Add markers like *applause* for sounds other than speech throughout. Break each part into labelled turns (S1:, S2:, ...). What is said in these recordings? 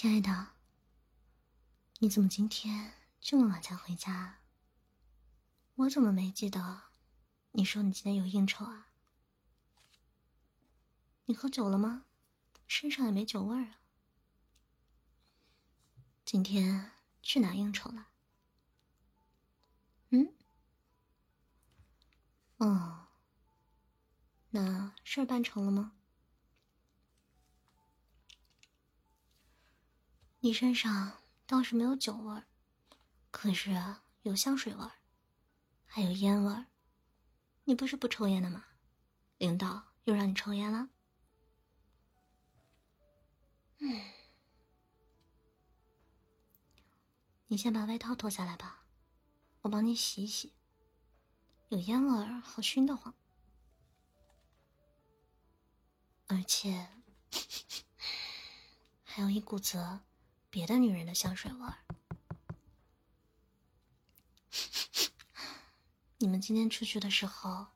S1: 亲爱的，你怎么今天这么晚才回家？我怎么没记得？你说你今天有应酬啊？你喝酒了吗？身上也没酒味儿啊。今天去哪应酬了？嗯？哦，那事儿办成了吗？你身上倒是没有酒味儿，可是有香水味儿，还有烟味儿。你不是不抽烟的吗？领导又让你抽烟了？嗯，你先把外套脱下来吧，我帮你洗一洗。有烟味儿，好熏得慌，而且 *laughs* 还有一股子。别的女人的香水味儿。*laughs* 你们今天出去的时候，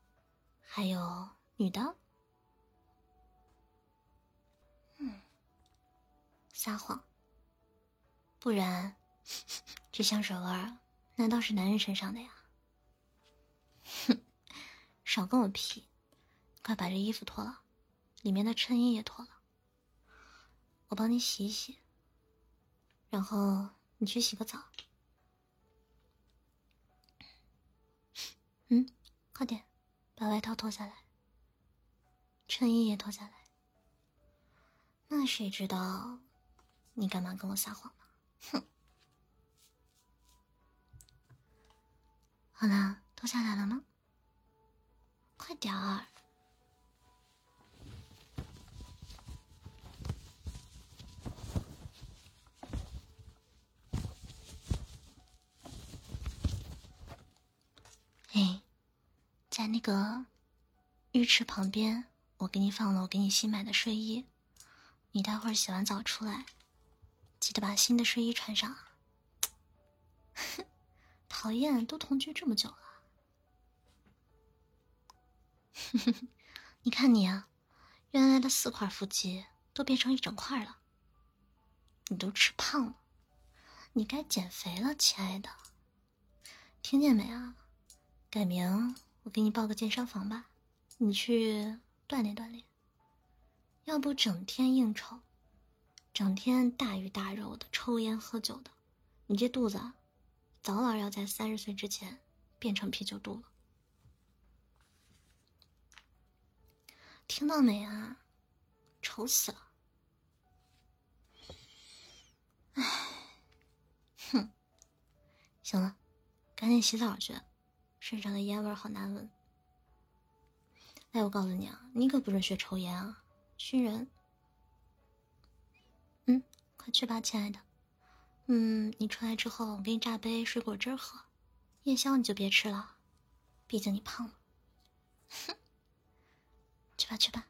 S1: 还有女的？嗯，撒谎。不然，这香水味儿难道是男人身上的呀？哼，*laughs* 少跟我皮！快把这衣服脱了，里面的衬衣也脱了，我帮你洗一洗。然后你去洗个澡。嗯，快点，把外套脱下来，衬衣也脱下来。那谁知道你干嘛跟我撒谎呢？哼！好了，脱下来了吗？快点儿。哎，在那个浴池旁边，我给你放了我给你新买的睡衣。你待会儿洗完澡出来，记得把新的睡衣穿上。*laughs* 讨厌，都同居这么久了。哼 *laughs* 哼你看你啊，原来的四块腹肌都变成一整块了。你都吃胖了，你该减肥了，亲爱的。听见没啊？改名，我给你报个健身房吧，你去锻炼锻炼。要不整天应酬，整天大鱼大肉的，抽烟喝酒的，你这肚子，早晚要在三十岁之前变成啤酒肚了。听到没啊？丑死了！唉，哼，行了，赶紧洗澡去。身上的烟味好难闻。哎，我告诉你啊，你可不准学抽烟啊，熏人。嗯，快去吧，亲爱的。嗯，你出来之后，我给你榨杯水果汁喝。夜宵你就别吃了，毕竟你胖了。哼，去吧，去吧。